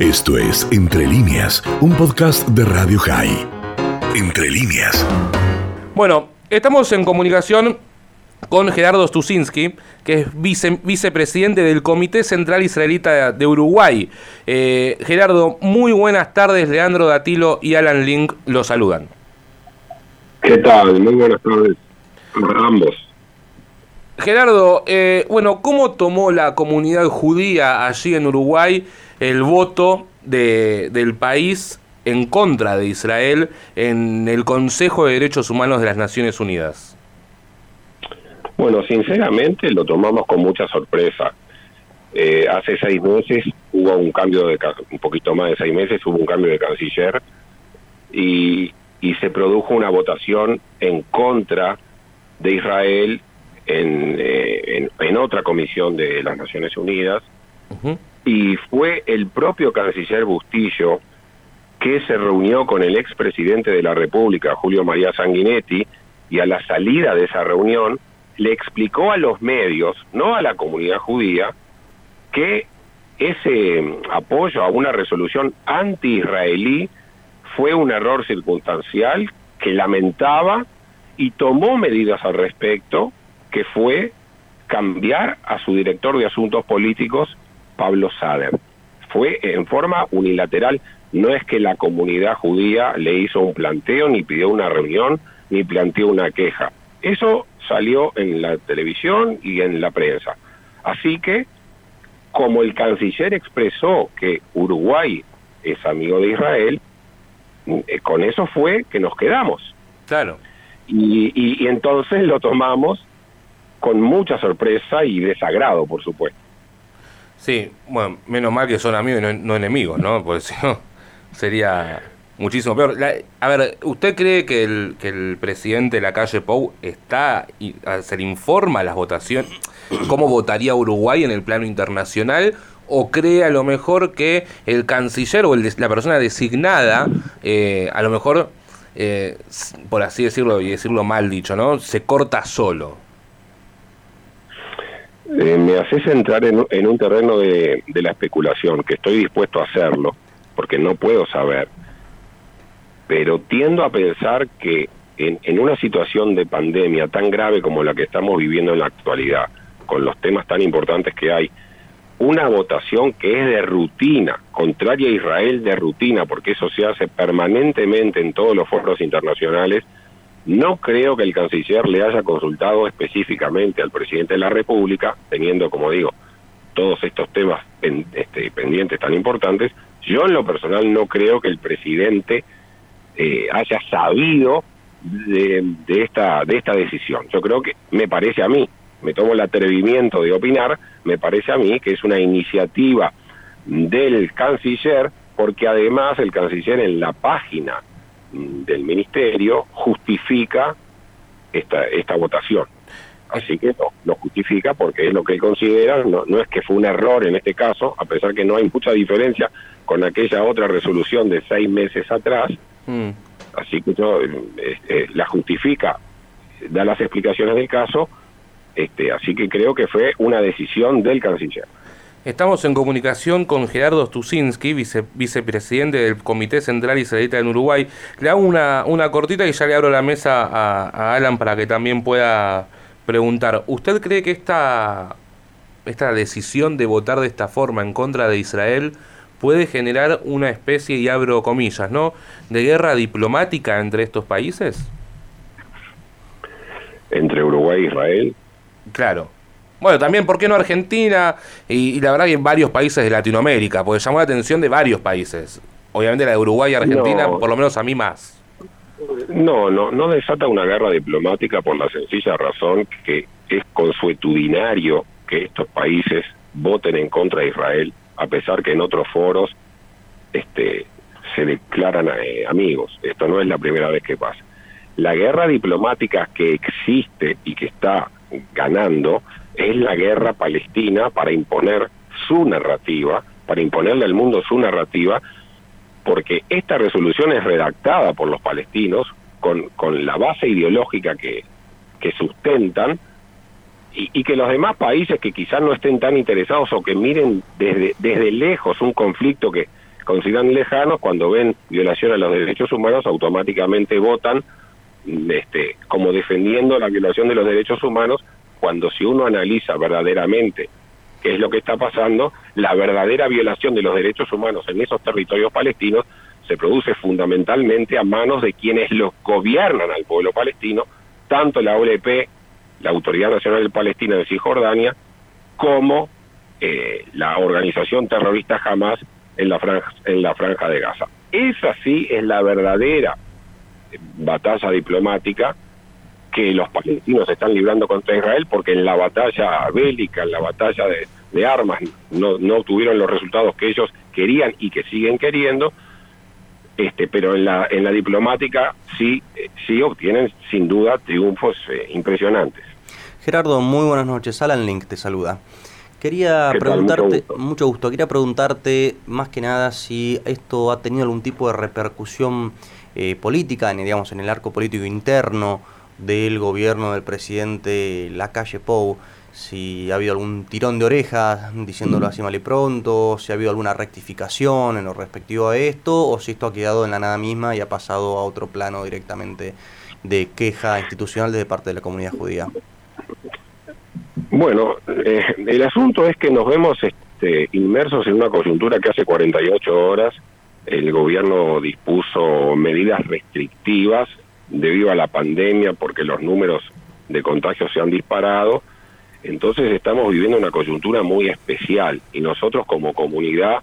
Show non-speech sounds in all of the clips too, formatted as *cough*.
Esto es Entre líneas, un podcast de Radio High. Entre líneas. Bueno, estamos en comunicación con Gerardo Stusinski, que es vicepresidente del Comité Central Israelita de Uruguay. Eh, Gerardo, muy buenas tardes. Leandro Datilo y Alan Link los saludan. ¿Qué tal? Muy buenas tardes ambos. Gerardo, eh, bueno, ¿cómo tomó la comunidad judía allí en Uruguay el voto de, del país en contra de Israel en el Consejo de Derechos Humanos de las Naciones Unidas? Bueno, sinceramente lo tomamos con mucha sorpresa. Eh, hace seis meses hubo un cambio de, un poquito más de seis meses, hubo un cambio de canciller y se produjo una votación en contra de Israel eh, en, otra comisión de las Naciones Unidas y fue el propio canciller Bustillo que se reunió con el expresidente de la República, Julio María Sanguinetti, y a la salida de esa reunión le explicó a los medios, no a la comunidad judía, que ese mm, apoyo a una resolución anti-israelí fue un error circunstancial que lamentaba y tomó medidas al respecto que fue cambiar a su director de asuntos políticos, Pablo Sader. Fue en forma unilateral, no es que la comunidad judía le hizo un planteo, ni pidió una reunión, ni planteó una queja. Eso salió en la televisión y en la prensa. Así que, como el canciller expresó que Uruguay es amigo de Israel, eh, con eso fue que nos quedamos. Claro. y entonces lo tomamos con mucha sorpresa y desagrado, por supuesto. Sí, bueno, menos mal que son amigos y no, enemigos, ¿no? Porque *laughs* si no, sería muchísimo peor. a ver, ¿usted cree que el, que el presidente de la calle Pou está, y, se le informa las votaciones, *clears throat* cómo votaría Uruguay en el plano internacional? ¿O cree a lo mejor que el canciller o el, la persona designada, eh, a lo mejor, eh, por así decirlo y decirlo mal dicho, ¿no? Se corta solo. Eh, me haces entrar en, un terreno de, la especulación, que estoy dispuesto a hacerlo, porque no puedo saber, pero tiendo a pensar que en, en una situación de pandemia tan grave como la que estamos viviendo en la actualidad, con los temas tan importantes que hay, una votación que es de rutina, contraria a Israel de rutina, porque eso se hace permanentemente en todos los foros internacionales, no creo que el canciller le haya consultado específicamente al presidente de la República, teniendo, como digo, todos estos temas este, pendientes tan importantes. Yo en lo personal no creo que el presidente eh, haya sabido de, esta, de esta decisión. Yo creo que me parece a mí, me tomo el atrevimiento de opinar, me parece a mí que es una iniciativa del canciller, porque además el canciller en la página del ministerio justifica esta, esta votación. Así que no, lo justifica porque es lo que él considera, no, no es que fue un error en este caso, a pesar que no hay mucha diferencia con aquella otra resolución de seis meses atrás, mm. así que yo, este, la justifica, da las explicaciones del caso, este, así que creo que fue una decisión del canciller. Estamos en comunicación con Gerardo Stusinski, vicepresidente del Comité Central Israelita en Uruguay. Le hago una, una cortita y ya le abro la mesa a, Alan para que también pueda preguntar. ¿Usted cree que esta, esta decisión de votar de esta forma en contra de Israel puede generar una especie, y abro comillas, ¿no?, de guerra diplomática entre estos países? ¿Entre Uruguay e Israel? Claro. Bueno, también, ¿por qué no Argentina? Y, la verdad que en varios países de Latinoamérica, porque llamó la atención de varios países. Obviamente la de Uruguay y Argentina, por lo menos a mí más. No, no, no desata una guerra diplomática por la sencilla razón que es consuetudinario que estos países voten en contra de Israel, a pesar que en otros foros este, se declaran eh, amigos. Esto no es la primera vez que pasa. La guerra diplomática que existe y que está ganando es la guerra palestina para imponer su narrativa, para imponerle al mundo su narrativa, porque esta resolución es redactada por los palestinos con, con la base ideológica que, que sustentan y, que los demás países que quizás no estén tan interesados o que miren desde, desde lejos un conflicto que, consideran lejanos, cuando ven violación a los derechos humanos, automáticamente votan este, como defendiendo la violación de los derechos humanos, cuando si uno analiza verdaderamente qué es lo que está pasando, la verdadera violación de los derechos humanos en esos territorios palestinos se produce fundamentalmente a manos de quienes los gobiernan al pueblo palestino, tanto la OLP, la Autoridad Nacional Palestina de Cisjordania, como eh, la organización terrorista Hamas en la, franja, en la franja de Gaza. Esa sí es la verdadera batalla diplomática que los palestinos están librando contra Israel, porque en la batalla bélica, en la batalla de, de armas, no, no obtuvieron los resultados que ellos querían y que siguen queriendo, este, pero en la, en la diplomática sí, sí obtienen sin duda triunfos eh, impresionantes. Gerardo, muy buenas noches. Alan Link te saluda. Quería preguntarte, mucho gusto. quería preguntarte más que nada si esto ha tenido algún tipo de repercusión eh, política, digamos, en el arco político interno del gobierno del presidente Lacalle Pou si ha habido algún tirón de orejas, diciéndolo así mal y pronto, si ha habido alguna rectificación en lo respectivo a esto, o si esto ha quedado en la nada misma y ha pasado a otro plano directamente de queja institucional desde parte de la comunidad judía. Bueno, eh, el asunto es que nos vemos este, inmersos en una coyuntura que hace 48 horas el gobierno dispuso medidas restrictivas debido a la pandemia porque los números de contagios se han disparado entonces estamos viviendo una coyuntura muy especial y nosotros como comunidad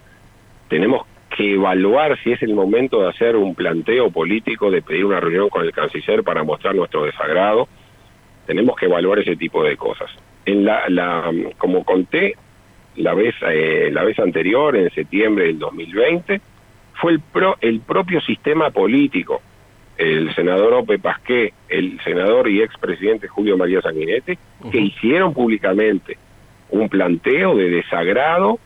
tenemos que evaluar si es el momento de hacer un planteo político, de pedir una reunión con el canciller para mostrar nuestro desagrado. Tenemos que evaluar ese tipo de cosas. En la, la como conté la vez eh, la vez anterior, en septiembre del 2020, fue el pro, el propio sistema político el senador Ope Pasqué, el senador y expresidente Julio María Sanguinetti, que hicieron públicamente un planteo de desagrado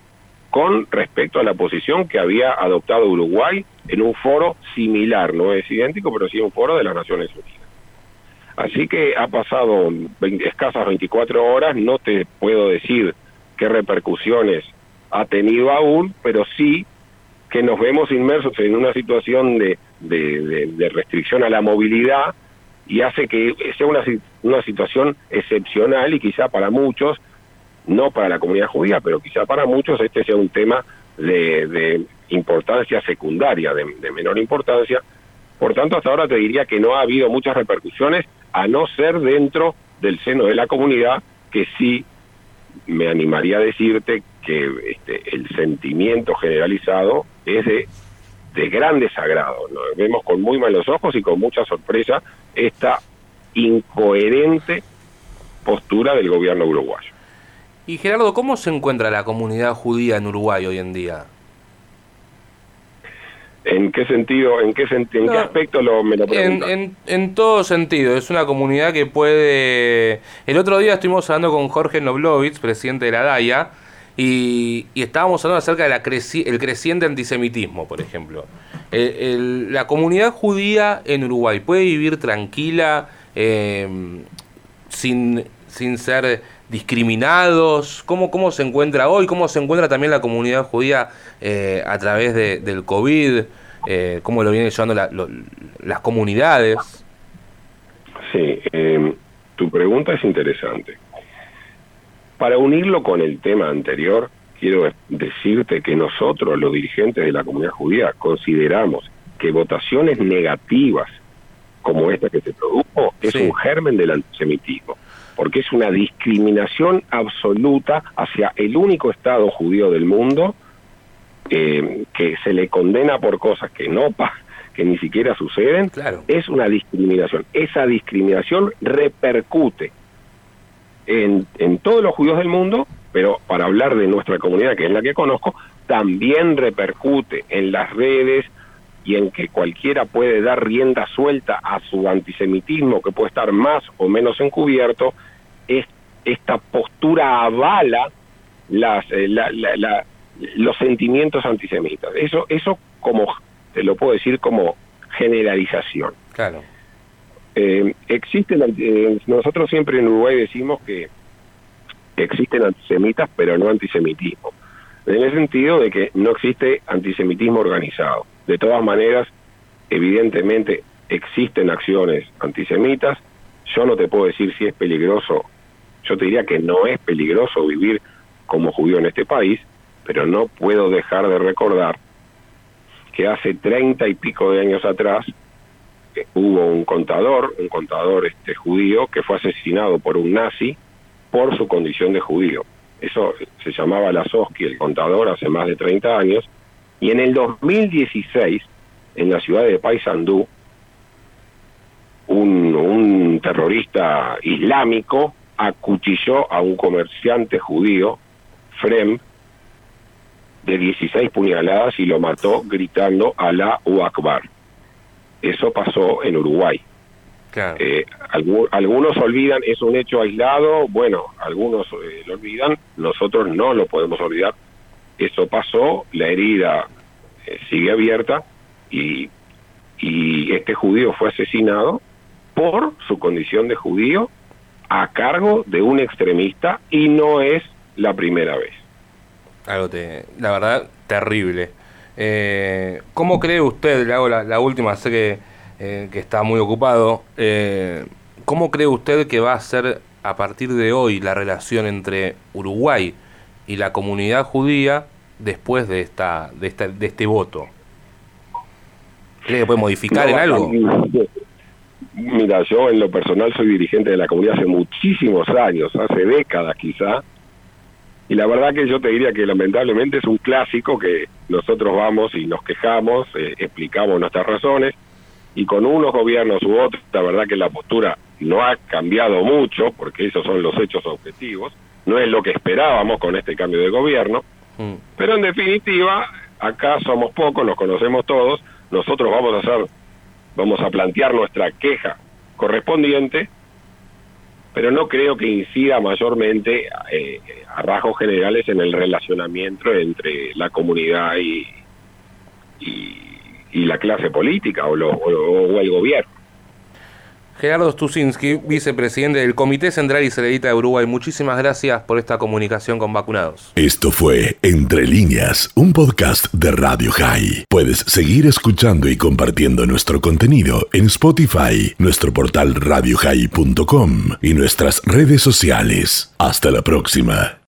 con respecto a la posición que había adoptado Uruguay en un foro similar, no es idéntico, pero sí un foro de las Naciones Unidas. Así que ha pasado escasas 24 horas, no te puedo decir qué repercusiones ha tenido aún, pero sí que nos vemos inmersos en una situación de de, restricción a la movilidad y hace que sea una, una situación excepcional y quizá para muchos, no para la comunidad judía, pero quizá para muchos este sea un tema de, importancia secundaria, de, de, menor importancia. Por tanto, hasta ahora te diría que no ha habido muchas repercusiones, a no ser dentro del seno de la comunidad, que sí me animaría a decirte que este, el sentimiento generalizado es de de gran desagrado. Nos vemos con muy malos ojos y con mucha sorpresa esta incoherente postura del gobierno uruguayo. Y Gerardo, ¿cómo se encuentra la comunidad judía en Uruguay hoy en día? ¿En qué sentido, en qué, en qué aspecto lo, me lo en, en, en, todo sentido, es una comunidad que puede... El otro día estuvimos hablando con Jorge Noblovitz, presidente de la DAIA, y, estábamos hablando acerca del el creciente antisemitismo, por ejemplo. la comunidad judía en Uruguay puede vivir tranquila, em, sin, sin ser discriminados? ¿Cómo, ¿Cómo se encuentra hoy? ¿Cómo se encuentra también la comunidad judía eh, a través de, del COVID? Eh, ¿Cómo lo vienen llevando las comunidades? Sí, em, tu pregunta es interesante. Para unirlo con el tema anterior, quiero decirte que nosotros, los dirigentes de la comunidad judía, consideramos que votaciones negativas como esta que se produjo es un germen del antisemitismo, porque es una discriminación absoluta hacia el único Estado judío del mundo eh, que se le condena por cosas que no que ni siquiera suceden, es una discriminación. Esa discriminación repercute en, en todos los judíos del mundo, pero para hablar de nuestra comunidad, que es la que conozco, también repercute en las redes y en que cualquiera puede dar rienda suelta a su antisemitismo, que puede estar más o menos encubierto, es, esta postura avala las, eh, los sentimientos antisemitas. Eso, eso como, te lo puedo decir como generalización. Claro. Eh, existen, eh, nosotros siempre en Uruguay decimos que existen antisemitas, pero no antisemitismo. en el sentido de que no existe antisemitismo organizado. De todas maneras, evidentemente existen acciones antisemitas. Yo no te puedo decir si es peligroso, yo te diría que no es peligroso vivir como judío en este país, pero no puedo dejar de recordar que hace treinta y pico de años atrás hubo un contador, un contador este judío que fue asesinado por un nazi por su condición de judío. Eso se llamaba Lasoski, el contador, hace más de 30 años. Y en el 2016, en la ciudad de Paysandú, un, un terrorista islámico acuchilló a un comerciante judío, Frem, de 16 puñaladas y lo mató gritando Alá u Akbar. Eso pasó en Uruguay. Eh, algunos olvidan, es un hecho aislado, bueno, algunos eh, lo olvidan, nosotros no lo podemos olvidar. Eso pasó, la herida eh, sigue abierta y, y este judío fue asesinado por su condición de judío a cargo de un extremista y no es la primera vez. Algo, te, la verdad, terrible. ¿Cómo cree usted, le hago la, la última, sé que eh, que está muy ocupado. Eh, ¿Cómo cree usted que va a ser a partir de hoy la relación entre Uruguay y la comunidad judía después de esta de, esta, de este voto? ¿Cree que puede modificar en algo? Mira, yo en lo personal soy dirigente de la comunidad hace muchísimos años, hace décadas quizá, y la verdad que yo te diría que lamentablemente es un clásico que nosotros vamos y nos quejamos, eh, explicamos nuestras razones, y con unos gobiernos u otros, la verdad que la postura no ha cambiado mucho, porque esos son los hechos objetivos, no es lo que esperábamos con este cambio de gobierno, mm. pero en definitiva, acá somos pocos, nos conocemos todos, nosotros vamos a hacer, vamos a plantear nuestra queja correspondiente, pero no creo que incida mayormente eh, a rasgos generales en el relacionamiento entre la comunidad y, y y la clase política o, o, el gobierno. Gerardo Stusinski, vicepresidente del Comité Central y Celerita de Uruguay, muchísimas gracias por esta comunicación con vacunados. Esto fue Entre líneas, un podcast de Radio High. Puedes seguir escuchando y compartiendo nuestro contenido en Spotify, nuestro portal radiohigh.com y nuestras redes sociales. Hasta la próxima.